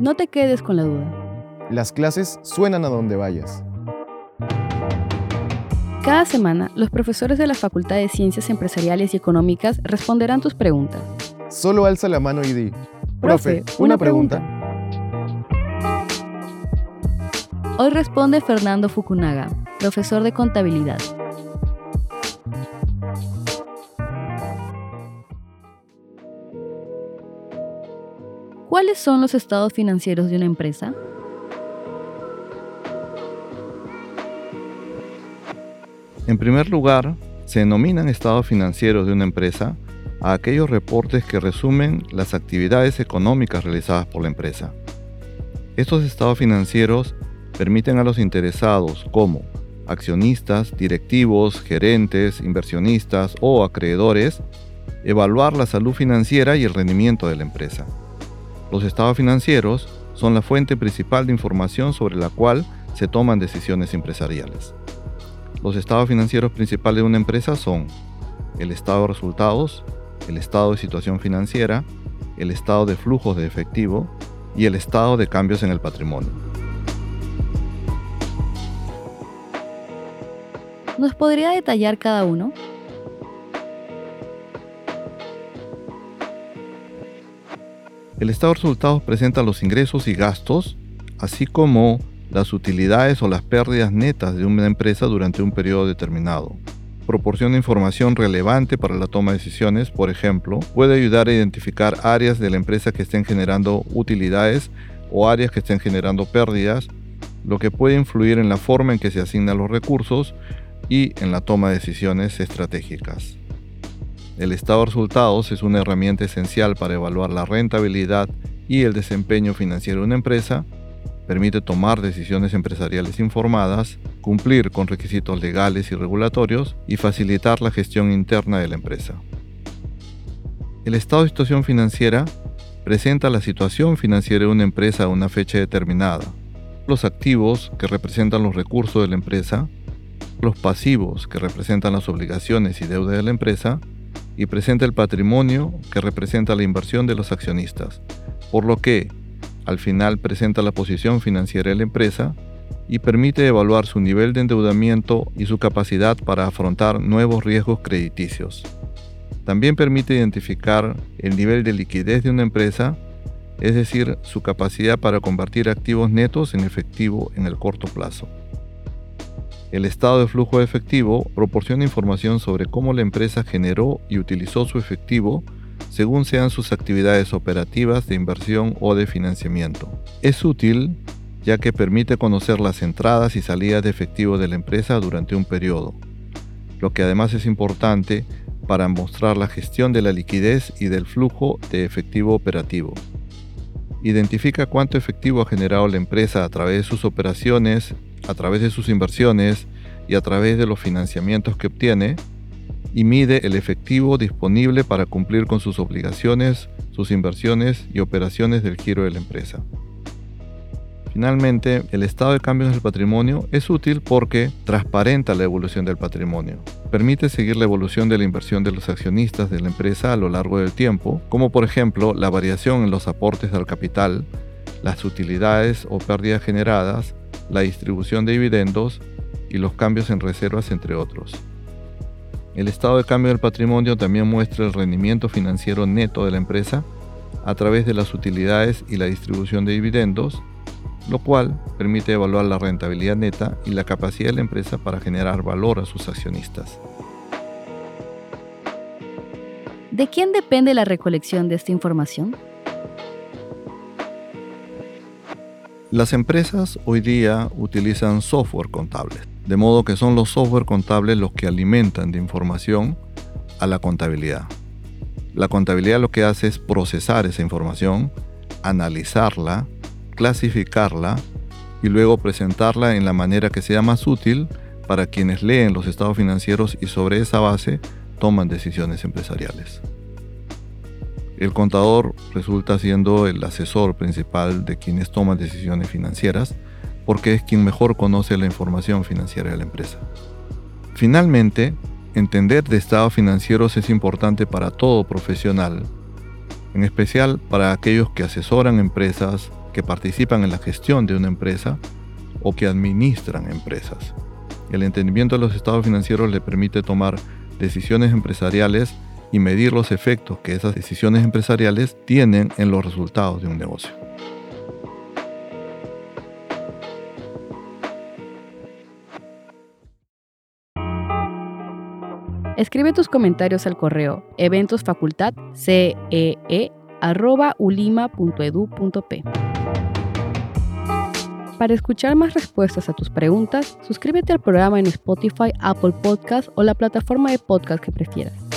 No te quedes con la duda. Las clases suenan a donde vayas. Cada semana, los profesores de la Facultad de Ciencias Empresariales y Económicas responderán tus preguntas. Solo alza la mano y di, profe, una, pregunta. Hoy responde Fernando Fukunaga, profesor de contabilidad. ¿Cuáles son los estados financieros de una empresa? En primer lugar, se denominan estados financieros de una empresa a aquellos reportes que resumen las actividades económicas realizadas por la empresa. Estos estados financieros permiten a los interesados como accionistas, directivos, gerentes, inversionistas o acreedores evaluar la salud financiera y el rendimiento de la empresa. Los estados financieros son la fuente principal de información sobre la cual se toman decisiones empresariales. Los estados financieros principales de una empresa son el estado de resultados, el estado de situación financiera, el estado de flujos de efectivo y el estado de cambios en el patrimonio. ¿Nos podría detallar cada uno? El estado de resultados presenta los ingresos y gastos, así como las utilidades o las pérdidas netas de una empresa durante un periodo determinado. Proporciona información relevante para la toma de decisiones, por ejemplo, puede ayudar a identificar áreas de la empresa que estén generando utilidades o áreas que estén generando pérdidas, lo que puede influir en la forma en que se asignan los recursos y en la toma de decisiones estratégicas. El estado de resultados es una herramienta esencial para evaluar la rentabilidad y el desempeño financiero de una empresa, permite tomar decisiones empresariales informadas, cumplir con requisitos legales y regulatorios y facilitar la gestión interna de la empresa. El estado de situación financiera presenta la situación financiera de una empresa a una fecha determinada, los activos que representan los recursos de la empresa, los pasivos que representan las obligaciones y deudas de la empresa, y presenta el patrimonio que representa la inversión de los accionistas, por lo que al final presenta la posición financiera de la empresa y permite evaluar su nivel de endeudamiento y su capacidad para afrontar nuevos riesgos crediticios. También permite identificar el nivel de liquidez de una empresa, es decir, su capacidad para convertir activos netos en efectivo en el corto plazo. El estado de flujo de efectivo proporciona información sobre cómo la empresa generó y utilizó su efectivo según sean sus actividades operativas de inversión o de financiamiento. Es útil ya que permite conocer las entradas y salidas de efectivo de la empresa durante un periodo, lo que además es importante para mostrar la gestión de la liquidez y del flujo de efectivo operativo. Identifica cuánto efectivo ha generado la empresa a través de sus operaciones a través de sus inversiones y a través de los financiamientos que obtiene y mide el efectivo disponible para cumplir con sus obligaciones, sus inversiones y operaciones del giro de la empresa. Finalmente, el estado de cambios del patrimonio es útil porque transparenta la evolución del patrimonio. Permite seguir la evolución de la inversión de los accionistas de la empresa a lo largo del tiempo, como por ejemplo la variación en los aportes al capital, las utilidades o pérdidas generadas, la distribución de dividendos y los cambios en reservas, entre otros. El estado de cambio del patrimonio también muestra el rendimiento financiero neto de la empresa a través de las utilidades y la distribución de dividendos, lo cual permite evaluar la rentabilidad neta y la capacidad de la empresa para generar valor a sus accionistas. ¿De quién depende la recolección de esta información? Las empresas hoy día utilizan software contables, de modo que son los software contables los que alimentan de información a la contabilidad. La contabilidad lo que hace es procesar esa información, analizarla, clasificarla y luego presentarla en la manera que sea más útil para quienes leen los estados financieros y sobre esa base toman decisiones empresariales. El contador resulta siendo el asesor principal de quienes toman decisiones financieras porque es quien mejor conoce la información financiera de la empresa. Finalmente, entender de estados financieros es importante para todo profesional, en especial para aquellos que asesoran empresas que participan en la gestión de una empresa o que administran empresas. El entendimiento de los estados financieros le permite tomar decisiones empresariales y medir los efectos que esas decisiones empresariales tienen en los resultados de un negocio. Escribe tus comentarios al correo eventosfacultadcee.ulima.edu.p. Para escuchar más respuestas a tus preguntas, suscríbete al programa en Spotify, Apple Podcast o la plataforma de podcast que prefieras.